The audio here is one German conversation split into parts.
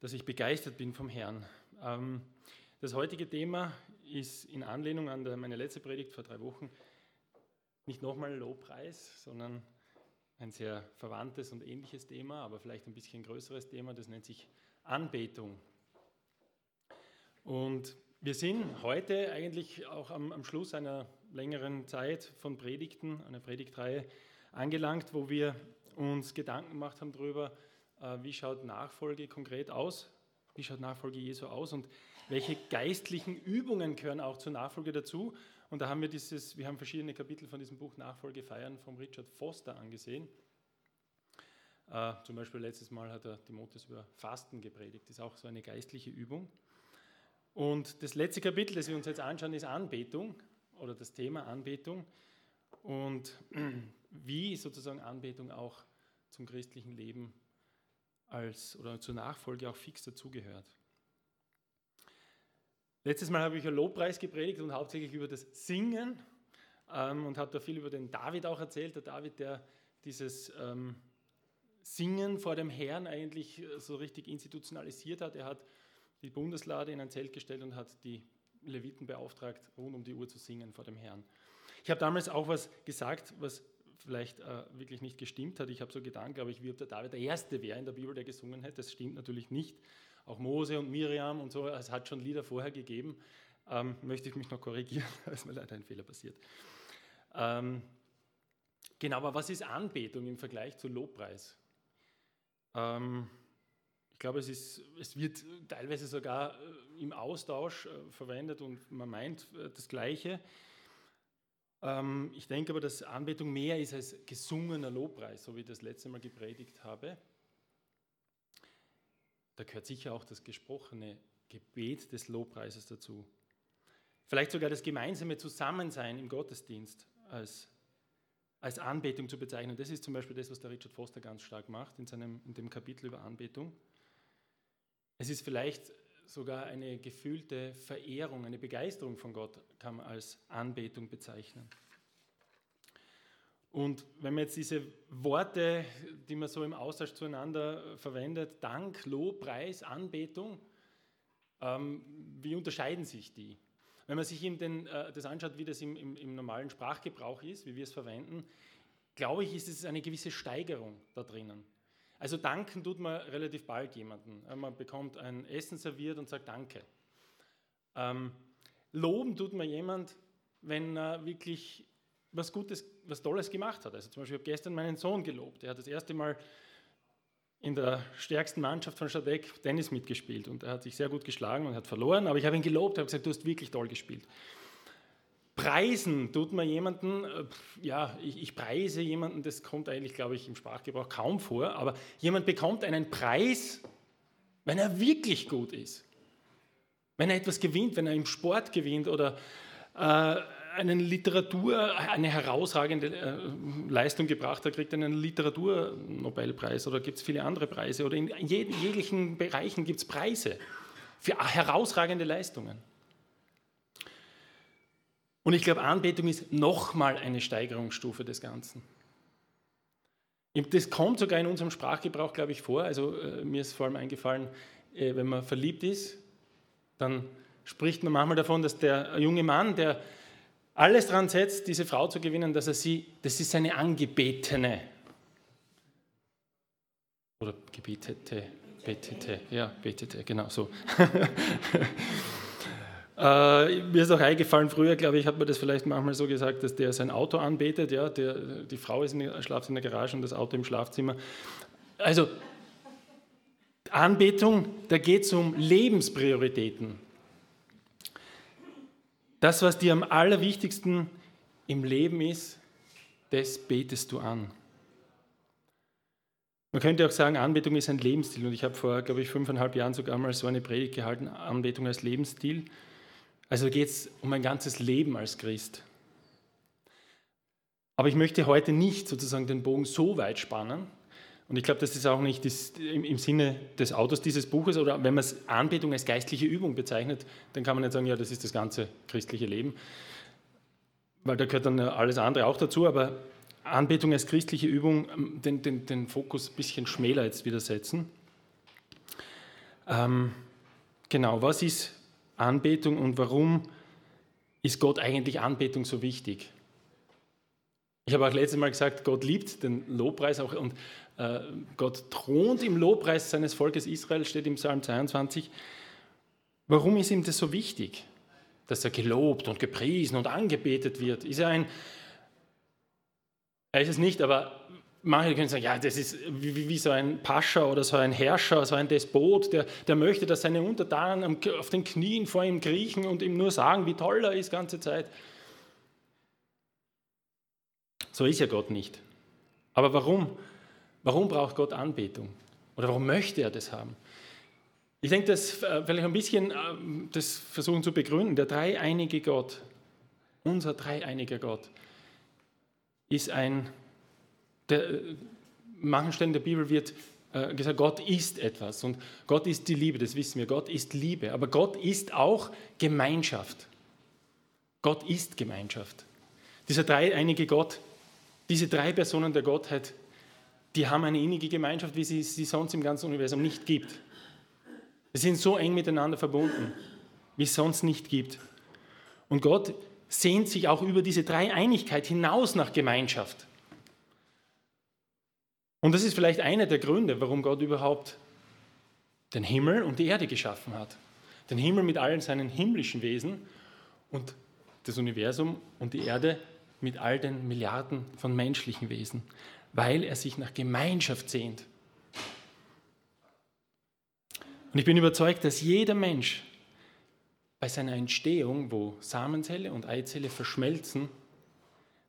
dass ich begeistert bin vom Herrn. Ähm, das heutige Thema ist in Anlehnung an meine letzte Predigt vor drei Wochen nicht nochmal Lobpreis, sondern ein sehr verwandtes und ähnliches Thema, aber vielleicht ein bisschen größeres Thema, das nennt sich Anbetung. Und wir sind heute eigentlich auch am, am Schluss einer längeren Zeit von Predigten, einer Predigtreihe angelangt, wo wir uns Gedanken gemacht haben darüber, wie schaut Nachfolge konkret aus, wie schaut Nachfolge Jesu aus und welche geistlichen Übungen gehören auch zur Nachfolge dazu. Und da haben wir dieses, wir haben verschiedene Kapitel von diesem Buch Nachfolge feiern von Richard Foster angesehen. Äh, zum Beispiel letztes Mal hat er Timotheus über Fasten gepredigt, das ist auch so eine geistliche Übung. Und das letzte Kapitel, das wir uns jetzt anschauen, ist Anbetung oder das Thema Anbetung und wie sozusagen Anbetung auch zum christlichen Leben als oder zur Nachfolge auch fix dazugehört. Letztes Mal habe ich über Lobpreis gepredigt und hauptsächlich über das Singen ähm, und habe da viel über den David auch erzählt. Der David, der dieses ähm, Singen vor dem Herrn eigentlich äh, so richtig institutionalisiert hat. Er hat die Bundeslade in ein Zelt gestellt und hat die Leviten beauftragt, rund um die Uhr zu singen vor dem Herrn. Ich habe damals auch was gesagt, was vielleicht äh, wirklich nicht gestimmt hat. Ich habe so gedacht, glaube ich, wie ob der David der Erste wäre in der Bibel, der gesungen hätte. Das stimmt natürlich nicht. Auch Mose und Miriam und so, es hat schon Lieder vorher gegeben. Ähm, möchte ich mich noch korrigieren, da ist mir leider ein Fehler passiert. Ähm, genau, aber was ist Anbetung im Vergleich zu Lobpreis? Ähm, ich glaube, es, ist, es wird teilweise sogar äh, im Austausch äh, verwendet und man meint äh, das Gleiche. Ähm, ich denke aber, dass Anbetung mehr ist als gesungener Lobpreis, so wie ich das letzte Mal gepredigt habe. Da gehört sicher auch das gesprochene Gebet des Lobpreises dazu. Vielleicht sogar das gemeinsame Zusammensein im Gottesdienst als, als Anbetung zu bezeichnen. Das ist zum Beispiel das, was der Richard Foster ganz stark macht in, seinem, in dem Kapitel über Anbetung. Es ist vielleicht sogar eine gefühlte Verehrung, eine Begeisterung von Gott kann man als Anbetung bezeichnen. Und wenn man jetzt diese Worte, die man so im Austausch zueinander verwendet, Dank, Lob, Preis, Anbetung, ähm, wie unterscheiden sich die? Wenn man sich den, äh, das anschaut, wie das im, im, im normalen Sprachgebrauch ist, wie wir es verwenden, glaube ich, ist es eine gewisse Steigerung da drinnen. Also danken tut man relativ bald jemanden. Man bekommt ein Essen serviert und sagt Danke. Ähm, loben tut man jemand, wenn er wirklich was Gutes, was Tolles gemacht hat. Also zum Beispiel, ich habe gestern meinen Sohn gelobt. Er hat das erste Mal in der stärksten Mannschaft von Stadek Tennis mitgespielt und er hat sich sehr gut geschlagen und hat verloren, aber ich habe ihn gelobt, habe gesagt, du hast wirklich toll gespielt. Preisen tut man jemanden, äh, ja, ich, ich, preise jemanden, das kommt eigentlich, glaube ich, im Sprachgebrauch kaum vor, aber jemand bekommt einen Preis, wenn er wirklich gut ist. Wenn er etwas gewinnt, wenn er im Sport gewinnt oder äh, eine Literatur, eine herausragende äh, Leistung gebracht hat, kriegt einen Literaturnobelpreis oder gibt es viele andere Preise oder in jeglichen Bereichen gibt es Preise für herausragende Leistungen. Und ich glaube, Anbetung ist nochmal eine Steigerungsstufe des Ganzen. Das kommt sogar in unserem Sprachgebrauch, glaube ich, vor. Also äh, mir ist vor allem eingefallen, äh, wenn man verliebt ist, dann spricht man manchmal davon, dass der junge Mann, der alles daran setzt, diese Frau zu gewinnen, dass er sie, das ist seine Angebetene. Oder gebetete, betete, ja, betete, genau so. Äh, mir ist auch eingefallen, früher, glaube ich, hat man das vielleicht manchmal so gesagt, dass der sein Auto anbetet, ja, der, die Frau ist in, schlaft in der Garage und das Auto im Schlafzimmer. Also Anbetung, da geht es um Lebensprioritäten. Das, was dir am allerwichtigsten im Leben ist, das betest du an. Man könnte auch sagen, Anbetung ist ein Lebensstil. Und ich habe vor, glaube ich, fünfeinhalb Jahren sogar mal so eine Predigt gehalten, Anbetung als Lebensstil. Also geht es um ein ganzes Leben als Christ. Aber ich möchte heute nicht sozusagen den Bogen so weit spannen. Und ich glaube, das ist auch nicht im Sinne des Autors dieses Buches. Oder wenn man es Anbetung als geistliche Übung bezeichnet, dann kann man nicht sagen, ja, das ist das ganze christliche Leben. Weil da gehört dann alles andere auch dazu. Aber Anbetung als christliche Übung, ähm, den, den, den Fokus ein bisschen schmäler jetzt wieder setzen. Ähm, genau, was ist Anbetung und warum ist Gott eigentlich Anbetung so wichtig? Ich habe auch letztes Mal gesagt, Gott liebt den Lobpreis auch und äh, Gott thront im Lobpreis seines Volkes Israel, steht im Psalm 22. Warum ist ihm das so wichtig, dass er gelobt und gepriesen und angebetet wird? Ist er ein, er ist es nicht, aber manche können sagen, ja, das ist wie, wie, so ein Pascha oder so ein Herrscher, so ein Despot, der, der möchte, dass seine Untertanen auf den Knien vor ihm kriechen und ihm nur sagen, wie toll er ist, ganze Zeit. So ist ja Gott nicht. Aber warum? Warum braucht Gott Anbetung? Oder warum möchte er das haben? Ich denke, das äh, vielleicht ein bisschen äh, das versuchen zu begründen. Der dreieinige Gott, unser dreieiniger Gott, ist ein der, äh, manchen Stellen der Bibel wird äh, gesagt, Gott ist etwas und Gott ist die Liebe, das wissen wir. Gott ist Liebe, aber Gott ist auch Gemeinschaft. Gott ist Gemeinschaft. Dieser dreieinige Gott, diese drei Personen der Gottheit, die haben eine innige Gemeinschaft, wie sie sie sonst im ganzen Universum nicht gibt. Sie sind so eng miteinander verbunden, wie es sonst nicht gibt. Und Gott sehnt sich auch über diese Dreieinigkeit hinaus nach Gemeinschaft. Und das ist vielleicht einer der Gründe, warum Gott überhaupt den Himmel und die Erde geschaffen hat. Den Himmel mit allen seinen himmlischen Wesen und das Universum und die Erde mit all den Milliarden von menschlichen Wesen, weil er sich nach Gemeinschaft sehnt. Und ich bin überzeugt, dass jeder Mensch bei seiner Entstehung, wo Samenzelle und Eizelle verschmelzen,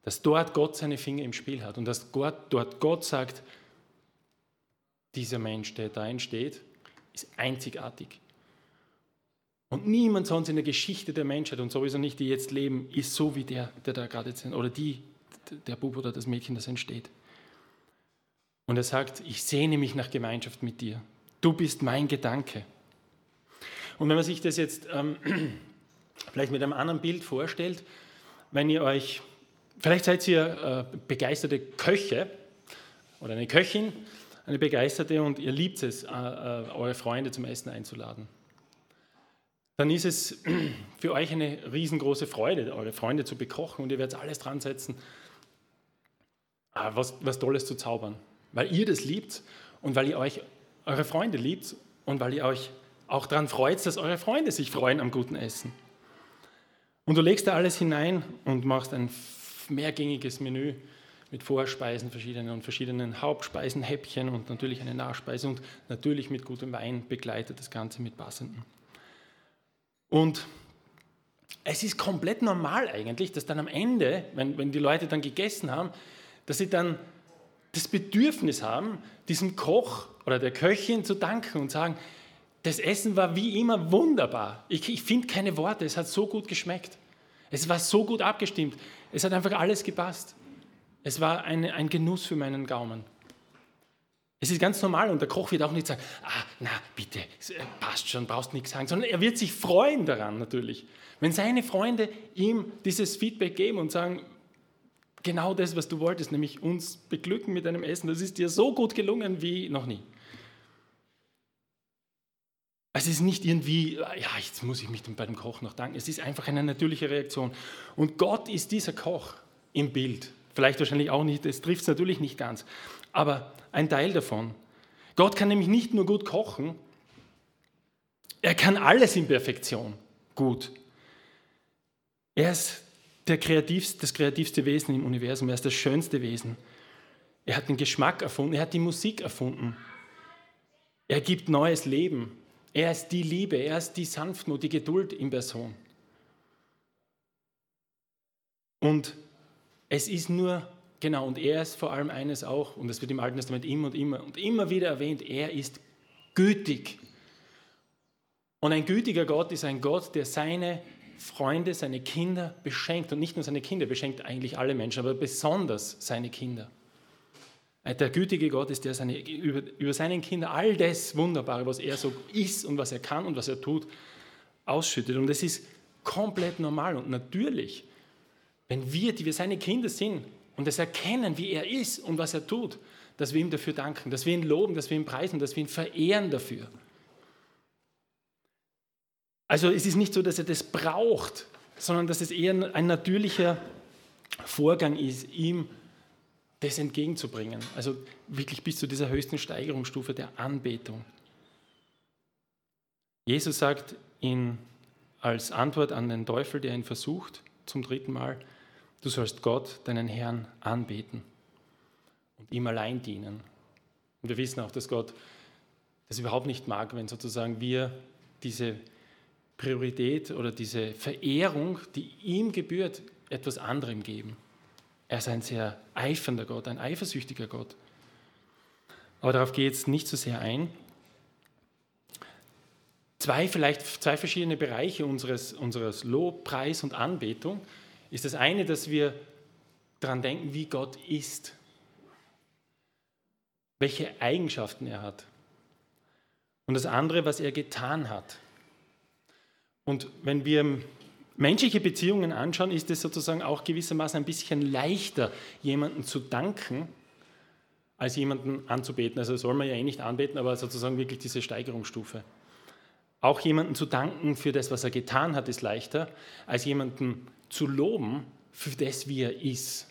dass dort Gott seine Finger im Spiel hat und dass Gott, dort Gott sagt, dieser Mensch, der da entsteht, ist einzigartig. Und niemand sonst in der Geschichte der Menschheit und sowieso nicht die jetzt leben, ist so wie der, der da gerade sind, oder die, der Bub oder das Mädchen, das entsteht. Und er sagt, ich sehne mich nach Gemeinschaft mit dir. Du bist mein Gedanke. Und wenn man sich das jetzt ähm, vielleicht mit einem anderen Bild vorstellt, wenn ihr euch, vielleicht seid ihr äh, begeisterte Köche oder eine Köchin eine Begeisterte und ihr liebt es, äh, äh, eure Freunde zum Essen einzuladen. Dann ist es für euch eine riesengroße Freude, eure Freunde zu bekochen und ihr werdet alles dran setzen, ah, was, was Tolles zu zaubern. Weil ihr das liebt und weil ihr euch eure Freunde liebt und weil ihr euch auch daran freut, dass eure Freunde sich freuen am guten Essen. Und du legst da alles hinein und machst ein mehrgängiges Menü mit Vorspeisen verschiedenen und verschiedenen Hauptspeisen, Häppchen und natürlich eine Nachspeise und natürlich mit gutem Wein begleitet das Ganze mit passenden. Und es ist komplett normal eigentlich, dass dann am Ende, wenn, wenn die Leute dann gegessen haben, dass sie dann das Bedürfnis haben, diesem Koch oder der Köchin zu danken und sagen, das Essen war wie immer wunderbar. Ich, ich finde keine Worte, es hat so gut geschmeckt. Es war so gut abgestimmt. Es hat einfach alles gepasst. Es war eine, ein Genuss für meinen Gaumen. Es ist ganz normal und der Koch wird auch nicht sagen, ah, na bitte, äh, passt schon, brauchst nichts sagen, sondern er wird sich freuen daran natürlich. Wenn seine Freunde ihm dieses Feedback geben und sagen, genau das, was du wolltest, nämlich uns beglücken mit deinem Essen, das ist dir so gut gelungen wie noch nie. Es ist nicht irgendwie, ja, jetzt muss ich mich bei dem Koch noch danken. Es ist einfach eine natürliche Reaktion. Und Gott ist dieser Koch im Bild. Vielleicht wahrscheinlich auch nicht, das trifft es natürlich nicht ganz, aber ein Teil davon. Gott kann nämlich nicht nur gut kochen, er kann alles in Perfektion gut. Er ist der kreativste, das kreativste Wesen im Universum, er ist das schönste Wesen. Er hat den Geschmack erfunden, er hat die Musik erfunden. Er gibt neues Leben. Er ist die Liebe, er ist die Sanftmut, die Geduld in Person. Und es ist nur, genau, und er ist vor allem eines auch, und das wird im Alten Testament immer und immer und immer wieder erwähnt, er ist gütig. Und ein gütiger Gott ist ein Gott, der seine Freunde, seine Kinder beschenkt. Und nicht nur seine Kinder, beschenkt eigentlich alle Menschen, aber besonders seine Kinder. Der gütige Gott ist der seine, über, über seinen Kindern all das Wunderbare, was er so ist und was er kann und was er tut, ausschüttet. Und das ist komplett normal und natürlich. Wenn wir, die wir seine Kinder sind und es erkennen, wie er ist und was er tut, dass wir ihm dafür danken, dass wir ihn loben, dass wir ihn preisen, dass wir ihn verehren dafür. Also es ist nicht so, dass er das braucht, sondern dass es eher ein natürlicher Vorgang ist, ihm das entgegenzubringen. Also wirklich bis zu dieser höchsten Steigerungsstufe der Anbetung. Jesus sagt ihn als Antwort an den Teufel, der ihn versucht, zum dritten Mal, du sollst Gott, deinen Herrn, anbeten und ihm allein dienen. Und wir wissen auch, dass Gott das überhaupt nicht mag, wenn sozusagen wir diese Priorität oder diese Verehrung, die ihm gebührt, etwas anderem geben. Er ist ein sehr eifernder Gott, ein eifersüchtiger Gott. Aber darauf gehe ich jetzt nicht so sehr ein. Zwei, vielleicht zwei verschiedene Bereiche unseres, unseres Lobpreis und Anbetung ist das eine, dass wir daran denken, wie Gott ist, welche Eigenschaften er hat. Und das andere, was er getan hat. Und wenn wir menschliche Beziehungen anschauen, ist es sozusagen auch gewissermaßen ein bisschen leichter, jemanden zu danken, als jemanden anzubeten. Also soll man ja eh nicht anbeten, aber sozusagen wirklich diese Steigerungsstufe. Auch jemanden zu danken für das, was er getan hat, ist leichter, als jemanden zu loben für das, wie er ist.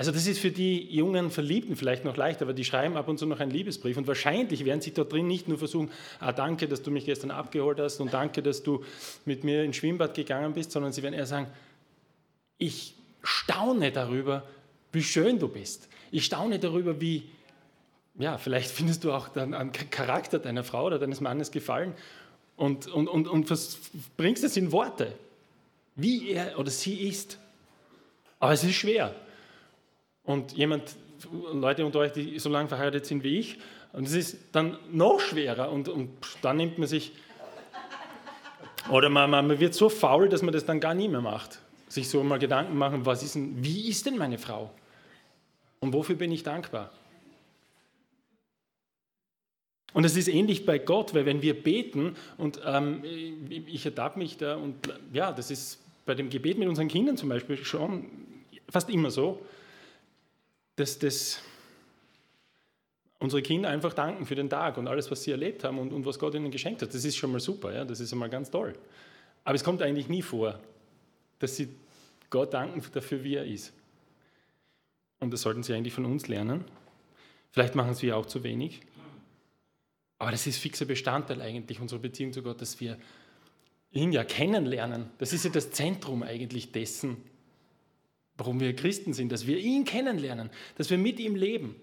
Also das ist für die jungen Verliebten vielleicht noch leichter, aber die schreiben ab und zu noch einen Liebesbrief und wahrscheinlich werden sie dort drin nicht nur versuchen, ah, danke, dass du mich gestern abgeholt hast und danke, dass du mit mir ins Schwimmbad gegangen bist, sondern sie werden eher sagen, ich staune darüber, wie schön du bist. Ich staune darüber, wie, ja, vielleicht findest du auch dann am Charakter deiner Frau oder deines Mannes gefallen und, und, und, und bringst es in Worte, wie er oder sie ist. Aber es ist schwer. Und jemand, Leute unter euch, die so lange verheiratet sind wie ich, und es ist dann noch schwerer und, und dann nimmt man sich, oder man, man wird so faul, dass man das dann gar nie mehr macht. Sich so mal Gedanken machen, was ist denn, wie ist denn meine Frau? Und wofür bin ich dankbar? Und es ist ähnlich bei Gott, weil wenn wir beten, und ähm, ich ertappe mich da, und ja, das ist bei dem Gebet mit unseren Kindern zum Beispiel schon fast immer so, dass, dass unsere Kinder einfach danken für den Tag und alles, was sie erlebt haben und, und was Gott ihnen geschenkt hat. Das ist schon mal super, ja? das ist einmal ganz toll. Aber es kommt eigentlich nie vor, dass sie Gott danken dafür, wie er ist. Und das sollten sie eigentlich von uns lernen. Vielleicht machen wir auch zu wenig. Aber das ist fixer Bestandteil eigentlich unserer Beziehung zu Gott, dass wir ihn ja kennenlernen. Das ist ja das Zentrum eigentlich dessen, warum wir Christen sind, dass wir ihn kennenlernen, dass wir mit ihm leben.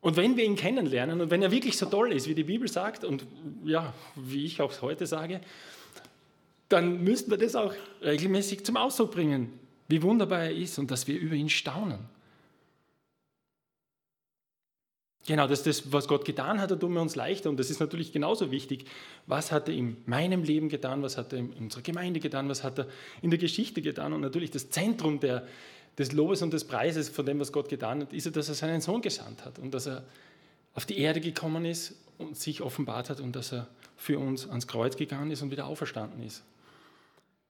Und wenn wir ihn kennenlernen und wenn er wirklich so toll ist, wie die Bibel sagt und ja, wie ich auch heute sage, dann müssten wir das auch regelmäßig zum Ausdruck bringen, wie wunderbar er ist und dass wir über ihn staunen. Genau, das ist das, was Gott getan hat, da tun wir uns leichter. Und das ist natürlich genauso wichtig. Was hat er in meinem Leben getan? Was hat er in unserer Gemeinde getan? Was hat er in der Geschichte getan? Und natürlich das Zentrum der, des Lobes und des Preises von dem, was Gott getan hat, ist, dass er seinen Sohn gesandt hat und dass er auf die Erde gekommen ist und sich offenbart hat und dass er für uns ans Kreuz gegangen ist und wieder auferstanden ist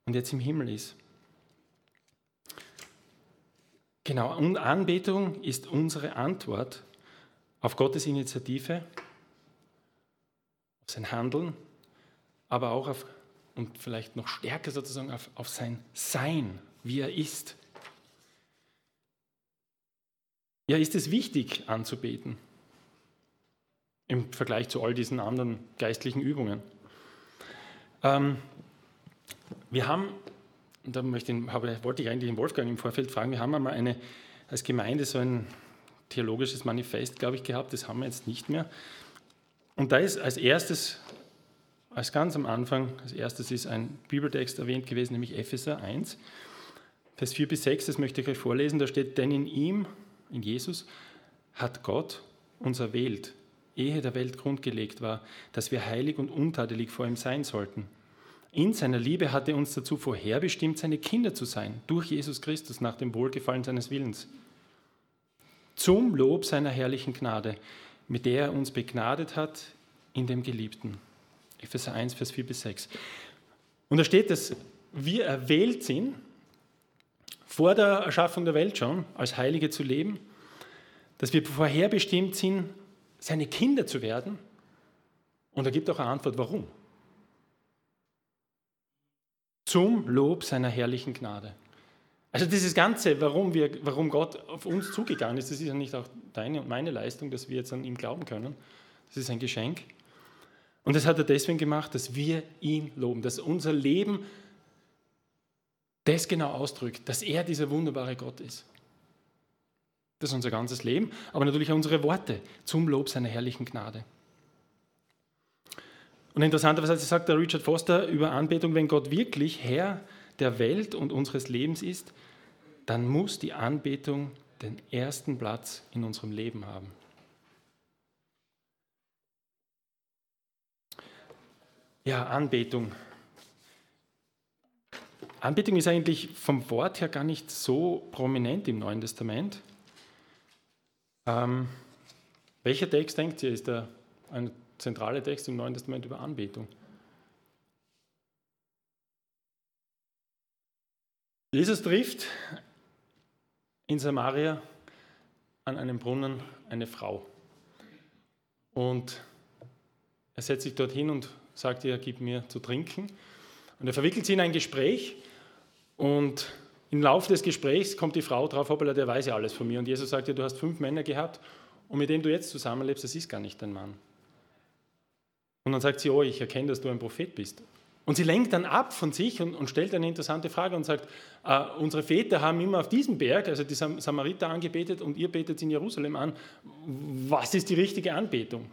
und jetzt im Himmel ist. Genau, und Anbetung ist unsere Antwort auf Gottes Initiative, auf sein Handeln, aber auch auf, und vielleicht noch stärker sozusagen, auf, auf sein Sein, wie er ist. Ja, ist es wichtig anzubeten im Vergleich zu all diesen anderen geistlichen Übungen? Ähm, wir haben, und da möchte ich, wollte ich eigentlich den Wolfgang im Vorfeld fragen, wir haben einmal eine, als Gemeinde so ein theologisches Manifest, glaube ich, gehabt, das haben wir jetzt nicht mehr. Und da ist als erstes, als ganz am Anfang, als erstes ist ein Bibeltext erwähnt gewesen, nämlich Epheser 1, Vers 4 bis 6, das möchte ich euch vorlesen, da steht, denn in ihm, in Jesus, hat Gott uns erwählt, ehe der Welt grundgelegt war, dass wir heilig und untadelig vor ihm sein sollten. In seiner Liebe hat er uns dazu vorherbestimmt, seine Kinder zu sein, durch Jesus Christus nach dem Wohlgefallen seines Willens. Zum Lob seiner herrlichen Gnade, mit der er uns begnadet hat in dem Geliebten. Epheser 1, Vers 4 bis 6. Und da steht, dass wir erwählt sind, vor der Erschaffung der Welt schon, als Heilige zu leben, dass wir vorherbestimmt sind, seine Kinder zu werden. Und er gibt auch eine Antwort, warum. zum Lob seiner herrlichen Gnade. Also dieses Ganze, warum, wir, warum Gott auf uns zugegangen ist, das ist ja nicht auch deine und meine Leistung, dass wir jetzt an ihm glauben können. Das ist ein Geschenk. Und das hat er deswegen gemacht, dass wir ihn loben, dass unser Leben das genau ausdrückt, dass er dieser wunderbare Gott ist. Das ist unser ganzes Leben, aber natürlich auch unsere Worte zum Lob seiner herrlichen Gnade. Und interessanterweise sagt der Richard Foster über Anbetung, wenn Gott wirklich Herr der Welt und unseres Lebens ist, dann muss die Anbetung den ersten Platz in unserem Leben haben. Ja, Anbetung. Anbetung ist eigentlich vom Wort her gar nicht so prominent im Neuen Testament. Ähm, welcher Text denkt ihr, ist der, ein zentraler Text im Neuen Testament über Anbetung? Jesus trifft in Samaria an einem Brunnen eine Frau. Und er setzt sich dorthin und sagt ihr, gib mir zu trinken. Und er verwickelt sie in ein Gespräch und im Laufe des Gesprächs kommt die Frau drauf, hoppala, der weiß ja alles von mir. Und Jesus sagt ihr, du hast fünf Männer gehabt und mit denen du jetzt zusammenlebst, das ist gar nicht dein Mann. Und dann sagt sie, oh, ich erkenne, dass du ein Prophet bist. Und sie lenkt dann ab von sich und, und stellt eine interessante Frage und sagt, äh, unsere Väter haben immer auf diesem Berg, also die Sam Samariter angebetet und ihr betet in Jerusalem an. Was ist die richtige Anbetung?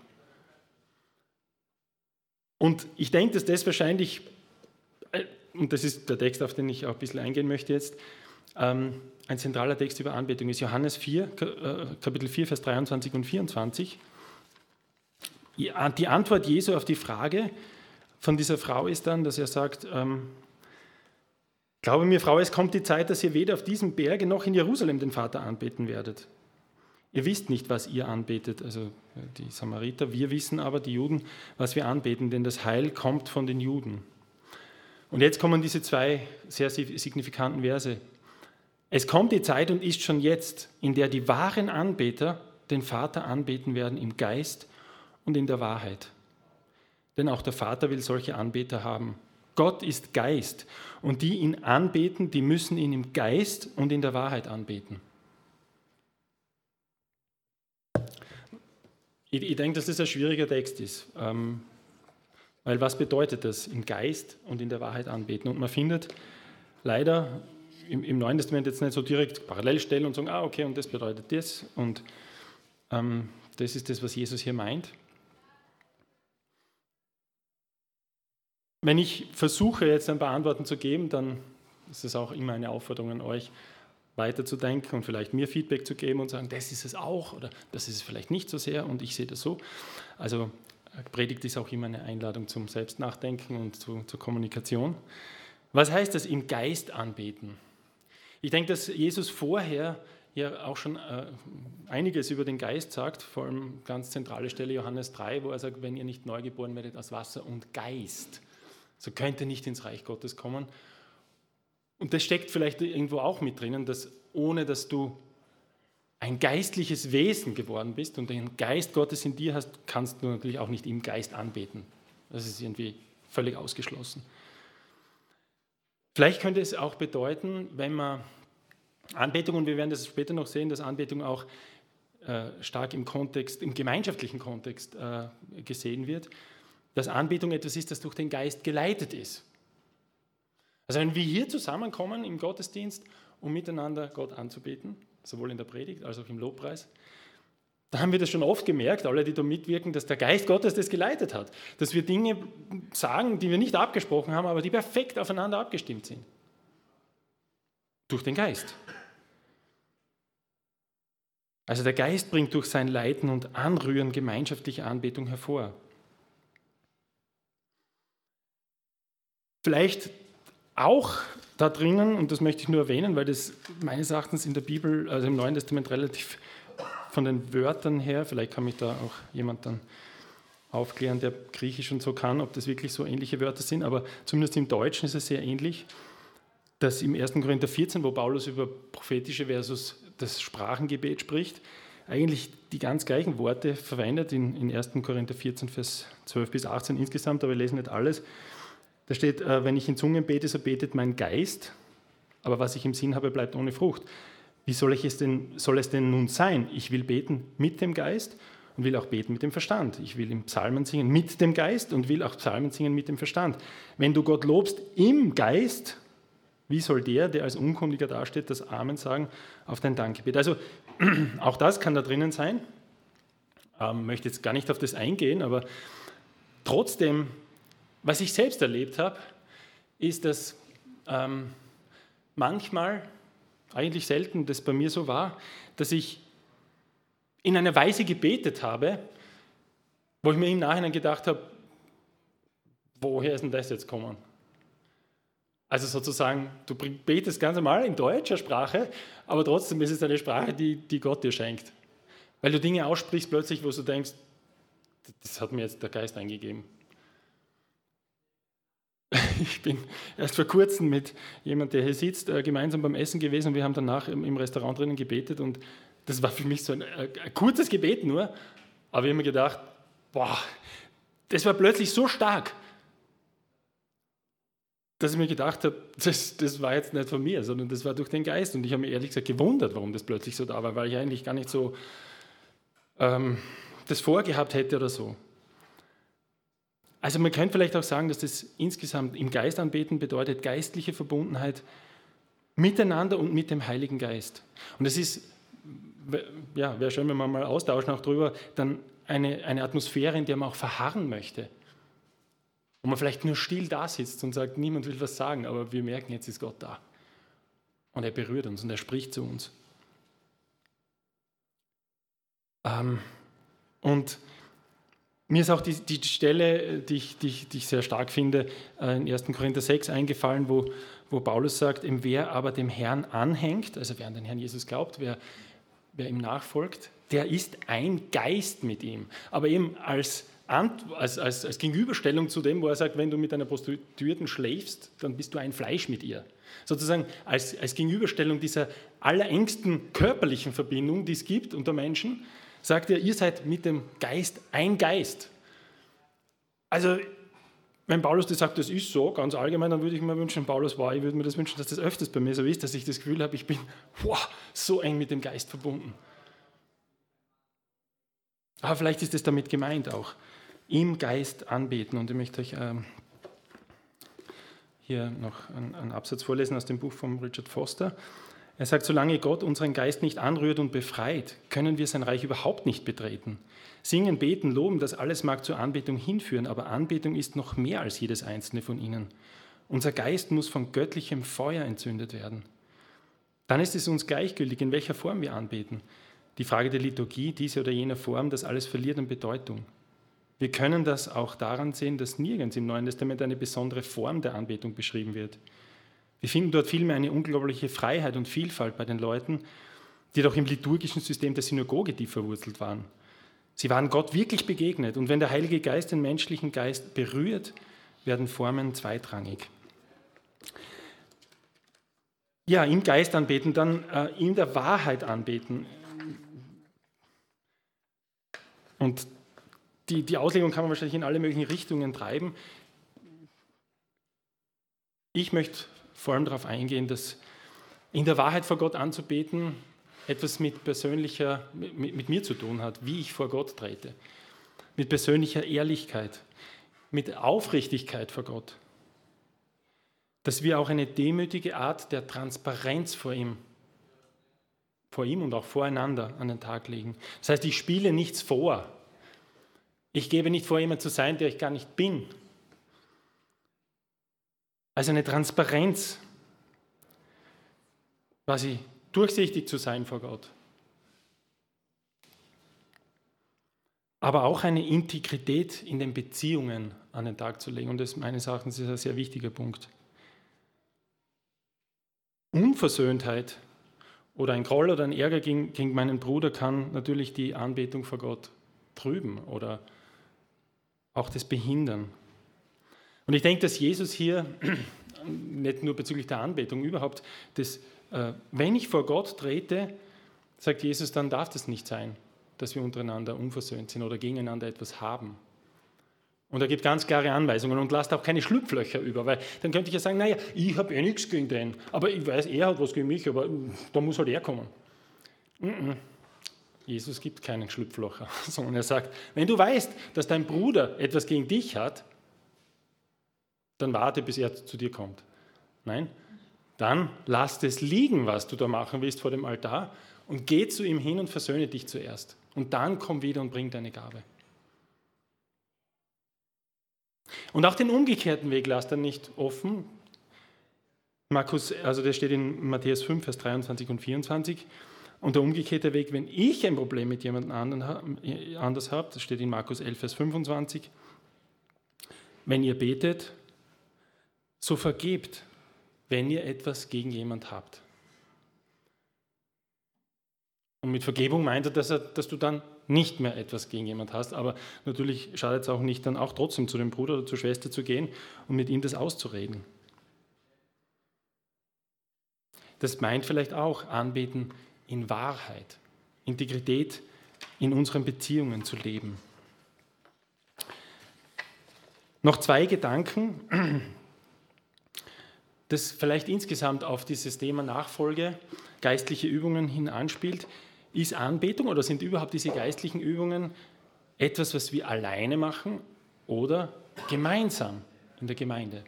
Und ich denke, dass das wahrscheinlich, äh, und das ist der Text, auf den ich auch ein bisschen eingehen möchte jetzt, ähm, ein zentraler Text über Anbetung ist Johannes 4, äh, Kapitel 4, Vers 23 und 24. Die Antwort Jesu auf die Frage von dieser Frau ist dann, dass er sagt, ähm, Glaube mir, Frau, es kommt die Zeit, dass ihr weder auf diesem Berge noch in Jerusalem den Vater anbeten werdet. Ihr wisst nicht, was ihr anbetet, also die Samariter, wir wissen aber, die Juden, was wir anbeten, denn das Heil kommt von den Juden. Und jetzt kommen diese zwei sehr signifikanten Verse. Es kommt die Zeit und ist schon jetzt, in der die wahren Anbeter den Vater anbeten werden im Geist und in der Wahrheit. Denn auch der Vater will solche Anbeter haben. Gott ist Geist und die ihn anbeten, die müssen ihn im Geist und in der Wahrheit anbeten. Ich, ich denke, dass das ein schwieriger Text ist. Ähm, weil was bedeutet das? Im Geist und in der Wahrheit anbeten. Und man findet leider im, im Neuen Testament jetzt nicht so direkt Parallelstellen und sagen, ah, okay, und das bedeutet das. Und ähm, das ist das, was Jesus hier meint. Wenn ich versuche, jetzt ein paar Antworten zu geben, dann ist es auch immer eine Aufforderung an euch, weiterzudenken und vielleicht mir Feedback zu geben und sagen, das ist es auch oder das ist es vielleicht nicht so sehr und ich sehe das so. Also Predigt ist auch immer eine Einladung zum Selbstnachdenken und zu, zur Kommunikation. Was heißt das im Geist anbeten? Ich denke, dass Jesus vorher ja auch schon äh, einiges über den Geist sagt, vor allem ganz zentrale Stelle Johannes 3, wo er sagt, wenn ihr nicht neu geboren werdet aus Wasser und Geist, so könnt ihr nicht ins Reich Gottes kommen. Und das steckt vielleicht irgendwo auch mit drinnen, dass ohne dass du ein geistliches Wesen geworden bist und den Geist Gottes in dir hast, kannst du natürlich auch nicht im Geist anbeten. Das ist irgendwie völlig ausgeschlossen. Vielleicht könnte es auch bedeuten, wenn man Anbetung, und wir werden das später noch sehen, dass Anbetung auch äh, stark im Kontext, im gemeinschaftlichen Kontext äh, gesehen wird, dass Anbetung etwas ist, das durch den Geist geleitet ist. Also wenn wir hier zusammenkommen im Gottesdienst, um miteinander Gott anzubeten, sowohl in der Predigt als auch im Lobpreis, da haben wir das schon oft gemerkt, alle, die da mitwirken, dass der Geist Gottes das geleitet hat. Dass wir Dinge sagen, die wir nicht abgesprochen haben, aber die perfekt aufeinander abgestimmt sind. Durch den Geist. Also der Geist bringt durch sein Leiten und Anrühren gemeinschaftliche Anbetung hervor. Vielleicht auch da drinnen, und das möchte ich nur erwähnen, weil das meines Erachtens in der Bibel, also im Neuen Testament relativ von den Wörtern her, vielleicht kann mich da auch jemand dann aufklären, der Griechisch und so kann, ob das wirklich so ähnliche Wörter sind, aber zumindest im Deutschen ist es sehr ähnlich, dass im 1. Korinther 14, wo Paulus über prophetische versus das Sprachengebet spricht, eigentlich die ganz gleichen Worte verwendet in, in 1. Korinther 14, Vers 12 bis 18 insgesamt, aber wir lesen nicht alles Da steht, äh, wenn ich in Zungen bete, so betet mein Geist, aber was ich im Sinn habe, bleibt ohne Frucht. Wie soll, ich es denn, soll es denn nun sein? Ich will beten mit dem Geist und will auch beten mit dem Verstand. Ich will im Psalmen singen mit dem Geist und will auch Psalmen singen mit dem Verstand. Wenn du Gott lobst im Geist, wie soll der, der als Unkundiger dasteht, das Amen sagen auf dein Dankgebet? Also auch das kann da drinnen sein. Ähm, möchte jetzt gar nicht auf das eingehen, aber trotzdem was ich selbst erlebt habe, ist, dass ähm, manchmal, eigentlich selten, das bei mir so war, dass ich in einer Weise gebetet habe, wo ich mir im Nachhinein gedacht habe, woher ist denn das jetzt gekommen? Also sozusagen, du betest ganz normal in deutscher Sprache, aber trotzdem ist es eine Sprache, die, die Gott dir schenkt. Weil du Dinge aussprichst plötzlich, wo du denkst, das hat mir jetzt der Geist eingegeben. Ich bin erst vor kurzem mit jemandem, der hier sitzt, äh, gemeinsam beim Essen gewesen und wir haben danach im Restaurant drinnen gebetet und das war für mich so ein, äh, ein kurzes Gebet nur, aber ich habe mir gedacht, boah, das war plötzlich so stark, dass ich mir gedacht habe, das, das war jetzt nicht von mir, sondern das war durch den Geist und ich habe mir ehrlich gesagt gewundert, warum das plötzlich so da war, weil ich eigentlich gar nicht so ähm, das vorgehabt hätte oder so. Also man könnte vielleicht auch sagen, dass das insgesamt im Geist anbeten bedeutet geistliche Verbundenheit miteinander und mit dem Heiligen Geist. Und es ist, ja, wäre schön, wenn wir mal austauschen auch darüber, dann eine, eine Atmosphäre, in der man auch verharren möchte. Wo man vielleicht nur still da sitzt und sagt, niemand will was sagen, aber wir merken, jetzt ist Gott da. Und er berührt uns und er spricht zu uns. Ähm, und mir ist auch die, die Stelle, die ich, die, die ich, sehr stark finde, äh, in 1. Korinther 6 eingefallen, wo, wo Paulus sagt, wer aber dem Herrn anhängt, also wer an den Herrn Jesus glaubt, wer, wer ihm nachfolgt, der ist ein Geist mit ihm. Aber eben als, als, als, als Gegenüberstellung zu dem, wo er sagt, wenn du mit einer Prostituierten schläfst, dann bist du ein Fleisch mit ihr. Sozusagen als, als Gegenüberstellung dieser allerengsten körperlichen Verbindung, die es gibt unter Menschen, sagt er, ihr seid mit dem Geist ein Geist. Also, wenn Paulus das sagt, das ist so, ganz allgemein, dann würde ich mir wünschen, Paulus war, ich würde mir das wünschen, dass das öfters bei mir so ist, dass ich das Gefühl habe, ich bin wow, so eng mit dem Geist verbunden. Aber vielleicht ist es damit gemeint auch. Im Geist anbeten. Und ich möchte euch ähm, hier noch einen, einen Absatz vorlesen aus dem Buch von Richard Foster. Er sagt, solange Gott unseren Geist nicht anrührt und befreit, können wir sein Reich überhaupt nicht betreten. Singen, beten, loben, das alles mag zur Anbetung hinführen, aber Anbetung ist noch mehr als jedes einzelne von ihnen. Unser Geist muss von göttlichem Feuer entzündet werden. Dann ist es uns gleichgültig, in welcher Form wir anbeten. Die Frage der Liturgie, diese oder jener Form, das alles verliert an Bedeutung. Wir können das auch daran sehen, dass nirgends im Neuen Testament eine besondere Form der Anbetung beschrieben wird. Wir finden dort vielmehr eine unglaubliche Freiheit und Vielfalt bei den Leuten, die doch im liturgischen System der Synagoge tief verwurzelt waren. Sie waren Gott wirklich begegnet und wenn der Heilige Geist den menschlichen Geist berührt, werden Formen zweitrangig. Ja, im Geist anbeten, dann äh, in der Wahrheit anbeten. Und die, die Auslegung kann man wahrscheinlich in alle möglichen Richtungen treiben. Ich möchte vor allem darauf eingehen, dass in der Wahrheit vor Gott anzubeten etwas mit persönlicher, mit, mit mir zu tun hat, wie ich vor Gott trete, mit persönlicher Ehrlichkeit, mit Aufrichtigkeit vor Gott. Dass wir auch eine demütige Art der Transparenz vor ihm, vor ihm und auch voreinander an den Tag legen. Das heißt, ich spiele nichts vor. Ich gebe nicht vor, jemand zu sein, der ich gar nicht bin, also eine Transparenz, quasi durchsichtig zu sein vor Gott. Aber auch eine Integrität in den Beziehungen an den Tag zu legen. Und das meines Erachtens ist ein sehr wichtiger Punkt. Unversöhntheit oder ein Groll oder ein Ärger gegen, gegen meinen Bruder kann natürlich die Anbetung vor Gott trüben oder auch das behindern. Und ich denke, dass Jesus hier, nicht nur bezüglich der Anbetung, überhaupt, das, äh, wenn ich vor Gott trete, sagt Jesus, dann darf das nicht sein, dass wir untereinander unversöhnt sind oder gegeneinander etwas haben. Und er gibt ganz klare Anweisungen und lasst auch keine Schlupflöcher über, weil dann könnte ich ja sagen, naja, ich habe eh nichts gegen den, aber ich weiß, er hat was gegen mich, aber da muss halt er kommen. Jesus gibt keinen Schlupflocher, sondern er sagt, wenn du weißt, dass dein Bruder etwas gegen dich hat, dann warte, bis er zu dir kommt. Nein, dann lass es liegen, was du da machen willst vor dem Altar und geh zu ihm hin und versöhne dich zuerst. Und dann komm wieder und bring deine Gabe. Und auch den umgekehrten Weg lasst er nicht offen. Markus, also der steht in Matthäus 5, Vers 23 und 24. Und der umgekehrte Weg, wenn ich ein Problem mit jemand anders habe, das steht in Markus 11, Vers 25. Wenn ihr betet, so vergebt, wenn ihr etwas gegen jemand habt. Und mit Vergebung meint er, dass, er, dass du dann nicht mehr etwas gegen jemand hast. Aber natürlich schadet es auch nicht, dann auch trotzdem zu dem Bruder oder zur Schwester zu gehen und mit ihm das auszureden. Das meint vielleicht auch Anbeten in Wahrheit, Integrität in unseren Beziehungen zu leben. Noch zwei Gedanken, das vielleicht insgesamt auf dieses Thema Nachfolge, geistliche Übungen hin anspielt. Ist Anbetung oder sind überhaupt diese geistlichen Übungen etwas, was wir alleine machen oder gemeinsam in der Gemeinde?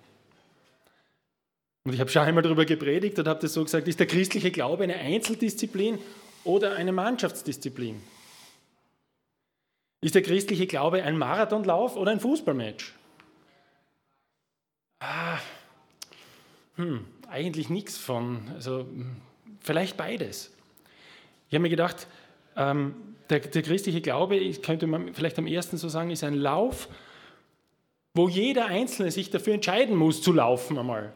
Und ich habe schon einmal darüber gepredigt und habe das so gesagt, ist der christliche Glaube eine Einzeldisziplin oder eine Mannschaftsdisziplin? Ist der christliche Glaube ein Marathonlauf oder ein Fußballmatch? Ah, hm, eigentlich nichts von, also vielleicht beides. Ich habe mir gedacht, ähm, der, der, christliche Glaube, könnte man vielleicht am ersten so sagen, ist ein Lauf, wo jeder Einzelne sich dafür entscheiden muss zu laufen einmal.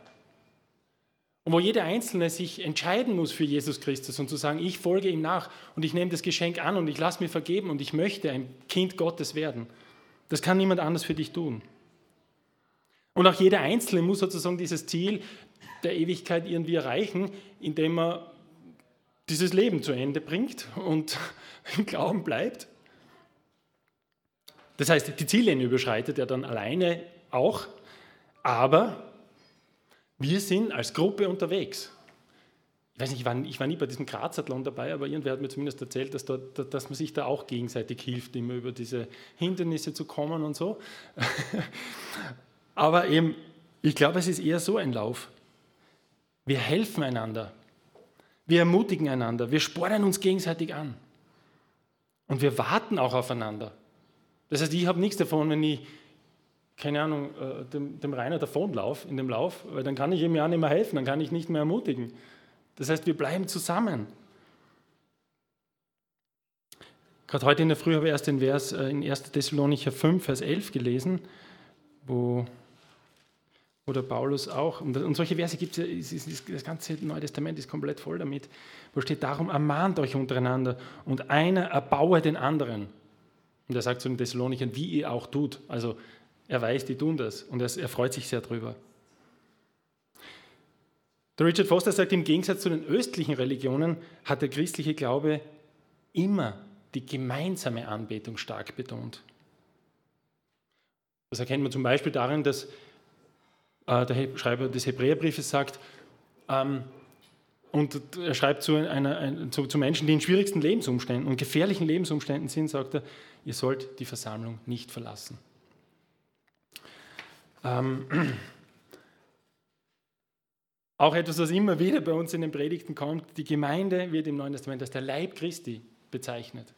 Und wo jeder Einzelne sich entscheiden muss für Jesus Christus und zu sagen, ich folge ihm nach und ich nehme das Geschenk an und ich lasse mir vergeben und ich möchte ein Kind Gottes werden. Das kann niemand anders für dich tun. Und auch jeder Einzelne muss sozusagen dieses Ziel der Ewigkeit irgendwie erreichen, indem er dieses Leben zu Ende bringt und im Glauben bleibt. Das heißt, die Ziellinie überschreitet er dann alleine auch, aber wir sind als Gruppe unterwegs. Ich weiß nicht, ich war, ich war nie bei diesem Grazathlon dabei, aber irgendwer hat mir zumindest erzählt, dass, dort, dass man sich da auch gegenseitig hilft, immer über diese Hindernisse zu kommen und so. aber eben, ich glaube, es ist eher so ein Lauf. Wir helfen einander. Wir ermutigen einander, wir spornen uns gegenseitig an. Und wir warten auch aufeinander. Das heißt, ich habe nichts davon, wenn ich, keine Ahnung, äh, dem, dem Rainer davonlaufe in dem Lauf, weil dann kann ich ihm ja nicht mehr helfen, dann kann ich nicht mehr ermutigen. Das heißt, wir bleiben zusammen. Gerade heute in der Früh habe ich erst den Vers äh, in 1. Thessalonicher 5, Vers 11 gelesen, wo oder Paulus auch. Und, solche Verse gibt es, das ganze Neue Testament ist komplett voll damit. Wo steht darum, ermahnt euch untereinander und einer erbaue den anderen. Und er sagt zu den Thessalonichern, wie ihr auch tut. Also er weiß, die tun das und er, er freut sich sehr drüber. Der Richard Foster sagt, im Gegensatz zu den östlichen Religionen hat der christliche Glaube immer die gemeinsame Anbetung stark betont. Das erkennt man zum Beispiel darin, dass der Schreiber des Hebräerbriefes sagt, ähm, und er schreibt zu, einer, zu, zu, Menschen, die in schwierigsten Lebensumständen und gefährlichen Lebensumständen sind, sagt er, ihr sollt die Versammlung nicht verlassen. Ähm, auch etwas, was immer wieder bei uns in den Predigten kommt, die Gemeinde wird im Neuen Testament als der Leib Christi bezeichnet.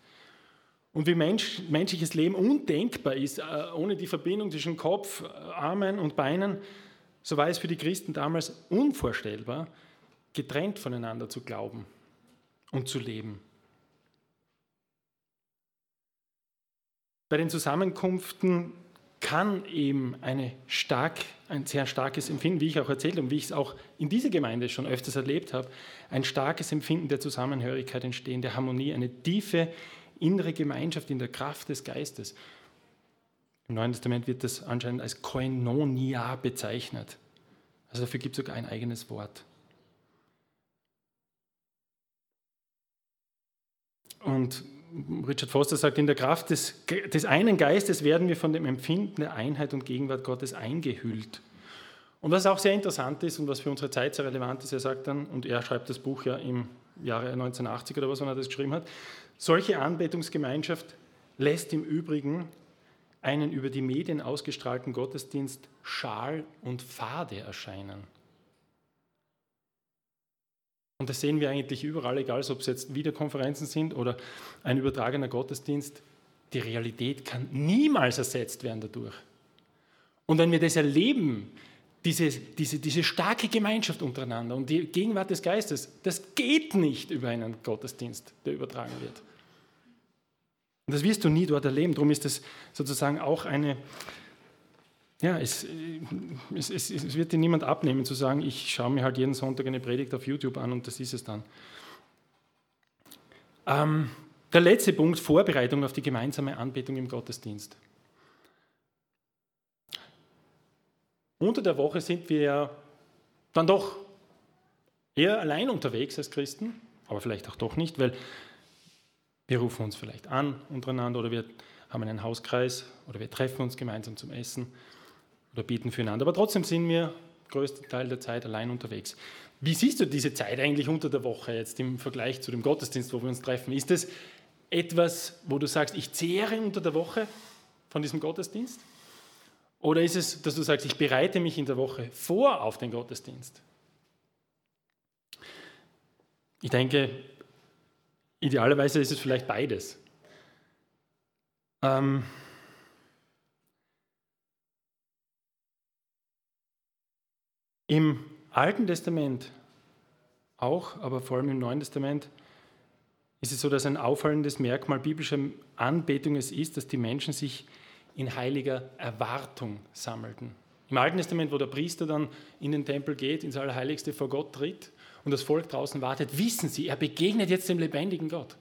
Und wie Mensch, menschliches Leben undenkbar ist, äh, ohne die Verbindung zwischen Kopf, Armen und Beinen, so war es für die Christen damals unvorstellbar, getrennt voneinander zu glauben und zu leben. Bei den Zusammenkünften kann eben eine stark, ein sehr starkes Empfinden, wie ich auch erzählt und wie ich es auch in dieser Gemeinde schon öfters erlebt habe, ein starkes Empfinden der Zusammenhörigkeit entstehen, der Harmonie, eine tiefe innere Gemeinschaft in der Kraft des Geistes. Im Neuen Testament wird das anscheinend als Koinonia bezeichnet. Also dafür gibt es sogar ein eigenes Wort. Und Richard Foster sagt, in der Kraft des, des einen Geistes werden wir von dem Empfinden der Einheit und Gegenwart Gottes eingehüllt. Und was auch sehr interessant ist und was für unsere Zeit sehr relevant ist, er sagt dann, und er schreibt das Buch ja im Jahre 1980 oder was, wann er das geschrieben hat, solche Anbetungsgemeinschaft lässt im Übrigen einen über die Medien ausgestrahlten Gottesdienst schal und fade erscheinen. Und das sehen wir eigentlich überall, egal ob es jetzt Videokonferenzen sind oder ein übertragener Gottesdienst. Die Realität kann niemals ersetzt werden dadurch. Und wenn wir das erleben, diese, diese, diese starke Gemeinschaft untereinander und die Gegenwart des Geistes, das geht nicht über einen Gottesdienst, der übertragen wird. Und das wirst du nie dort erleben. Darum ist das sozusagen auch eine, ja, es, es, es, es, wird dir niemand abnehmen zu sagen, ich schaue mir halt jeden Sonntag eine Predigt auf YouTube an und das ist es dann. Ähm, der letzte Punkt, Vorbereitung auf die gemeinsame Anbetung im Gottesdienst. Unter der Woche sind wir ja dann doch eher allein unterwegs als Christen, aber vielleicht auch doch nicht, weil wir rufen uns vielleicht an untereinander oder wir haben einen Hauskreis oder wir treffen uns gemeinsam zum Essen oder bieten füreinander. Aber trotzdem sind wir größten Teil der Zeit allein unterwegs. Wie siehst du diese Zeit eigentlich unter der Woche jetzt im Vergleich zu dem Gottesdienst, wo wir uns treffen? Ist es etwas, wo du sagst, ich zehre unter der Woche von diesem Gottesdienst? Oder ist es, dass du sagst, ich bereite mich in der Woche vor auf den Gottesdienst? Ich denke, idealerweise ist es vielleicht beides. Ähm, Im Alten Testament auch, aber vor allem im Neuen Testament ist es so, dass ein auffallendes Merkmal biblischer Anbetung es ist, dass die Menschen sich in heiliger Erwartung sammelten. Im Alten Testament, wo der Priester dann in den Tempel geht, ins Allerheiligste vor Gott tritt und das Volk draußen wartet, wissen sie, er begegnet jetzt dem lebendigen Gott.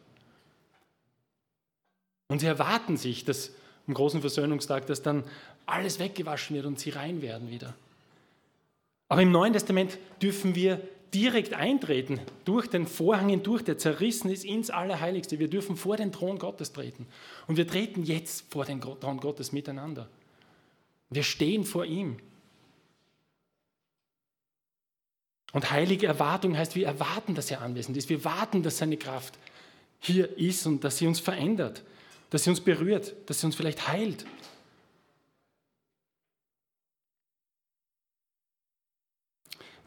Und sie erwarten sich, dass am großen Versöhnungstag, dass dann alles weggewaschen wird und sie rein werden wieder. Aber im Neuen Testament dürfen wir direkt eintreten, durch den Vorhang hindurch, der zerrissen ist, ins Allerheiligste. Wir dürfen vor den Thron Gottes treten. Und wir treten jetzt vor den Thron Gottes miteinander. Wir stehen vor ihm. Und heilige Erwartung heißt, wir erwarten, dass er anwesend ist. Wir warten, dass seine Kraft hier ist und dass sie uns verändert, dass sie uns berührt, dass sie uns vielleicht heilt,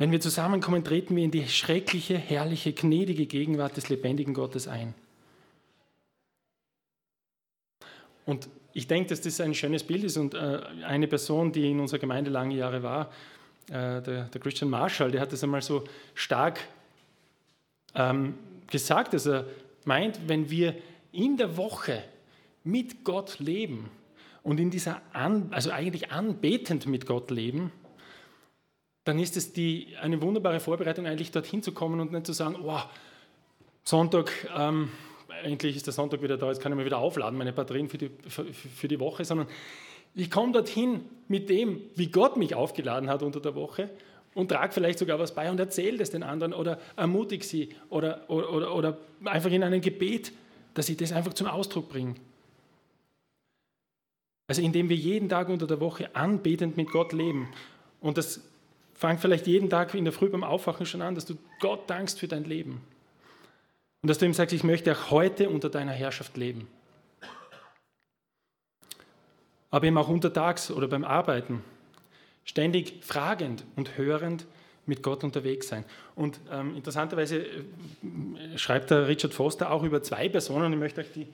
Wenn wir zusammenkommen, treten wir in die schreckliche, herrliche, gnädige Gegenwart des lebendigen Gottes ein. Und ich denke, dass das ein schönes Bild ist und äh, eine Person, die in unserer Gemeinde lange Jahre war, äh, der, der, Christian Marshall, der hat das einmal so stark ähm, gesagt, dass er meint, wenn wir in der Woche mit Gott leben und in dieser, an, also eigentlich anbetend mit Gott leben, dann ist es die, eine wunderbare Vorbereitung, eigentlich dorthin zu kommen und nicht zu sagen, oh, Sonntag, ähm, endlich ist der Sonntag wieder da, jetzt kann ich mal wieder aufladen, meine Batterien für die, für, für die Woche, sondern ich komme dorthin mit dem, wie Gott mich aufgeladen hat unter der Woche und trage vielleicht sogar was bei und erzähle das den anderen oder ermutige sie oder, oder, oder, oder einfach in einem Gebet, dass ich das einfach zum Ausdruck bringe. Also indem wir jeden Tag unter der Woche anbetend mit Gott leben. Und das Fang vielleicht jeden Tag in der Früh beim Aufwachen schon an, dass du Gott dankst für dein Leben. Und dass du ihm sagst, ich möchte auch heute unter deiner Herrschaft leben. Aber eben auch untertags oder beim Arbeiten. Ständig fragend und hörend mit Gott unterwegs sein. Und ähm, interessanterweise äh, schreibt der Richard Foster auch über zwei Personen. Ich möchte euch die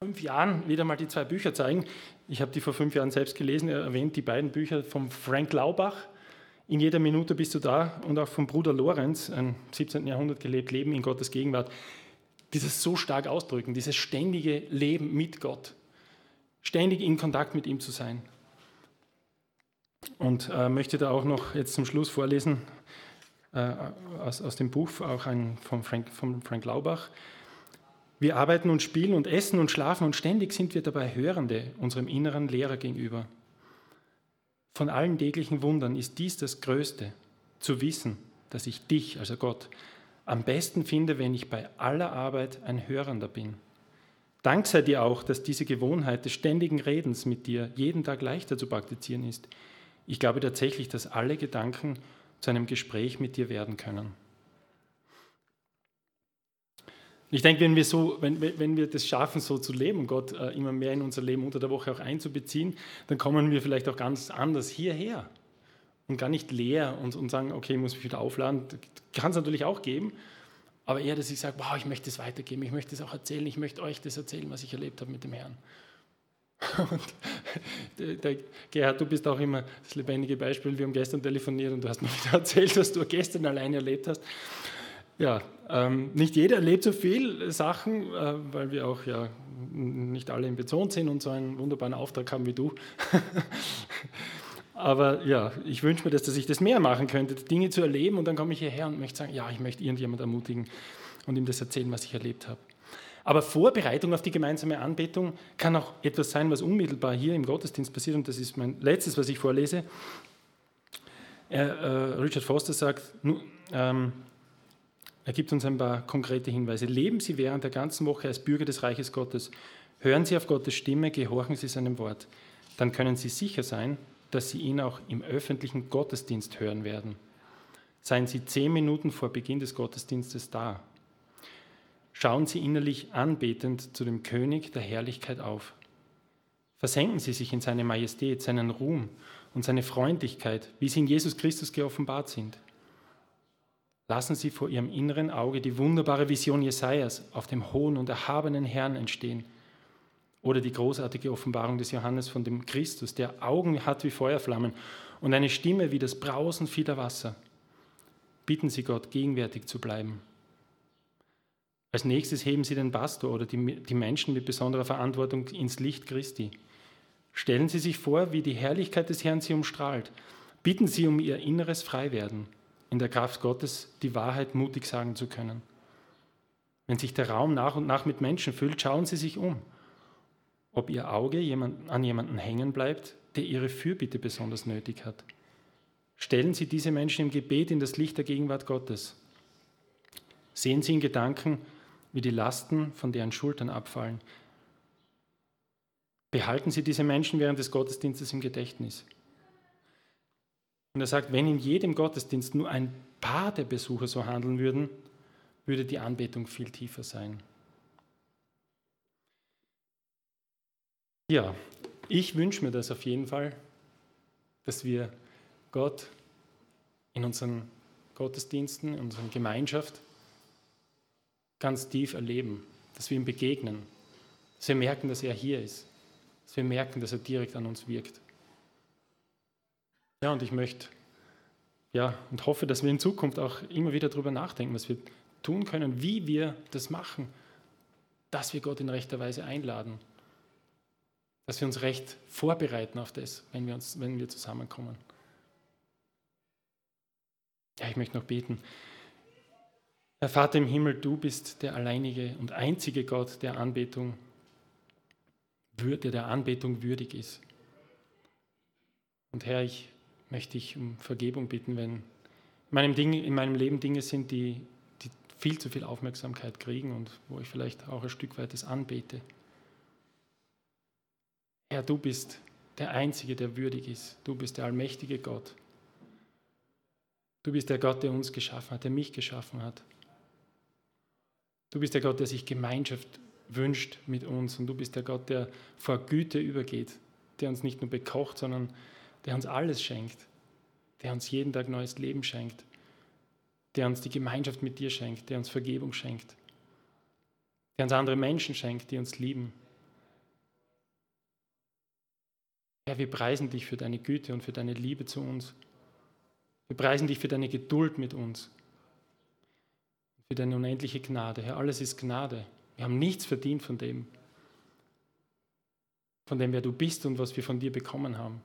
fünf Jahren wieder mal die zwei Bücher zeigen. Ich habe die vor fünf Jahren selbst gelesen. Er erwähnt die beiden Bücher von Frank Laubach. In jeder Minute bist du da und auch vom Bruder Lorenz, ein 17. Jahrhundert gelebt, Leben in Gottes Gegenwart. Dieses so stark ausdrücken, dieses ständige Leben mit Gott, ständig in Kontakt mit ihm zu sein. Und äh, möchte da auch noch jetzt zum Schluss vorlesen äh, aus, aus dem Buch auch ein, von, Frank, von Frank Laubach. Wir arbeiten und spielen und essen und schlafen und ständig sind wir dabei Hörende unserem inneren Lehrer gegenüber. Von allen täglichen Wundern ist dies das Größte, zu wissen, dass ich dich, also Gott, am besten finde, wenn ich bei aller Arbeit ein Hörender bin. Dank sei dir auch, dass diese Gewohnheit des ständigen Redens mit dir jeden Tag leichter zu praktizieren ist. Ich glaube tatsächlich, dass alle Gedanken zu einem Gespräch mit dir werden können. Ich denke, wenn wir, so, wenn, wenn wir das schaffen, so zu leben, Gott äh, immer mehr in unser Leben unter der Woche auch einzubeziehen, dann kommen wir vielleicht auch ganz anders hierher und gar nicht leer und, und sagen, okay, ich muss mich wieder aufladen. Kann es natürlich auch geben, aber eher, dass ich sage, wow, ich möchte es weitergeben, ich möchte es auch erzählen, ich möchte euch das erzählen, was ich erlebt habe mit dem Herrn. Und der, Gerhard, du bist auch immer das lebendige Beispiel. Wir haben gestern telefoniert und du hast mir wieder erzählt, was du gestern alleine erlebt hast. Ja, ähm, nicht jeder erlebt so viel Sachen, äh, weil wir auch ja nicht alle in Bezon sind und so einen wunderbaren Auftrag haben wie du. Aber ja, ich wünsche mir, dass, dass ich das mehr machen könnte, Dinge zu erleben und dann komme ich hierher und möchte sagen, ja, ich möchte irgendjemand ermutigen und ihm das erzählen, was ich erlebt habe. Aber Vorbereitung auf die gemeinsame Anbetung kann auch etwas sein, was unmittelbar hier im Gottesdienst passiert und das ist mein letztes, was ich vorlese. Er, äh, Richard Foster sagt, ähm, er gibt uns ein paar konkrete Hinweise. Leben Sie während der ganzen Woche als Bürger des Reiches Gottes. Hören Sie auf Gottes Stimme, gehorchen Sie seinem Wort. Dann können Sie sicher sein, dass Sie ihn auch im öffentlichen Gottesdienst hören werden. Seien Sie zehn Minuten vor Beginn des Gottesdienstes da. Schauen Sie innerlich anbetend zu dem König der Herrlichkeit auf. Versenken Sie sich in seine Majestät, seinen Ruhm und seine Freundlichkeit, wie sie in Jesus Christus geoffenbart sind. Lassen Sie vor Ihrem inneren Auge die wunderbare Vision Jesajas auf dem hohen und erhabenen Herrn entstehen. Oder die großartige Offenbarung des Johannes von dem Christus, der Augen hat wie Feuerflammen und eine Stimme wie das Brausen vieler Wasser. Bitten Sie Gott, gegenwärtig zu bleiben. Als nächstes heben Sie den Pastor oder die, die Menschen mit besonderer Verantwortung ins Licht Christi. Stellen Sie sich vor, wie die Herrlichkeit des Herrn Sie umstrahlt. Bitten Sie um Ihr inneres Freiwerden in der Kraft Gottes die Wahrheit mutig sagen zu können. Wenn sich der Raum nach und nach mit Menschen füllt, schauen Sie sich um, ob Ihr Auge jemand, an jemanden hängen bleibt, der Ihre Fürbitte besonders nötig hat. Stellen Sie diese Menschen im Gebet in das Licht der Gegenwart Gottes. Sehen Sie in Gedanken, wie die Lasten von deren Schultern abfallen. Behalten Sie diese Menschen während des Gottesdienstes im Gedächtnis. Und er sagt, wenn in jedem Gottesdienst nur ein paar der Besucher so handeln würden, würde die Anbetung viel tiefer sein. Ja, ich wünsche mir das auf jeden Fall, dass wir Gott in unseren Gottesdiensten, in unserer Gemeinschaft ganz tief erleben, dass wir ihm begegnen, dass wir merken, dass er hier ist, dass wir merken, dass er direkt an uns wirkt. Ja, und ich möchte ja, und hoffe, dass wir in Zukunft auch immer wieder darüber nachdenken, was wir tun können, wie wir das machen, dass wir Gott in rechter Weise einladen, dass wir uns recht vorbereiten auf das, wenn wir, uns, wenn wir zusammenkommen. Ja, ich möchte noch beten. Herr Vater im Himmel, du bist der alleinige und einzige Gott, der Anbetung, der Anbetung würdig ist. Und Herr, ich möchte ich um Vergebung bitten, wenn in meinem, Ding, in meinem Leben Dinge sind, die, die viel zu viel Aufmerksamkeit kriegen und wo ich vielleicht auch ein Stück weit das anbete. Herr, du bist der Einzige, der würdig ist. Du bist der allmächtige Gott. Du bist der Gott, der uns geschaffen hat, der mich geschaffen hat. Du bist der Gott, der sich Gemeinschaft wünscht mit uns. Und du bist der Gott, der vor Güte übergeht, der uns nicht nur bekocht, sondern der uns alles schenkt, der uns jeden Tag neues Leben schenkt, der uns die Gemeinschaft mit dir schenkt, der uns Vergebung schenkt, der uns andere Menschen schenkt, die uns lieben. Herr, wir preisen dich für deine Güte und für deine Liebe zu uns. Wir preisen dich für deine Geduld mit uns, für deine unendliche Gnade. Herr, alles ist Gnade. Wir haben nichts verdient von dem, von dem, wer du bist und was wir von dir bekommen haben.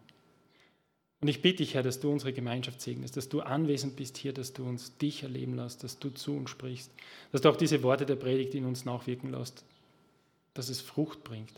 Und ich bitte dich, Herr, dass du unsere Gemeinschaft segnest, dass du anwesend bist hier, dass du uns dich erleben lässt, dass du zu uns sprichst, dass du auch diese Worte der Predigt in uns nachwirken lässt, dass es Frucht bringt.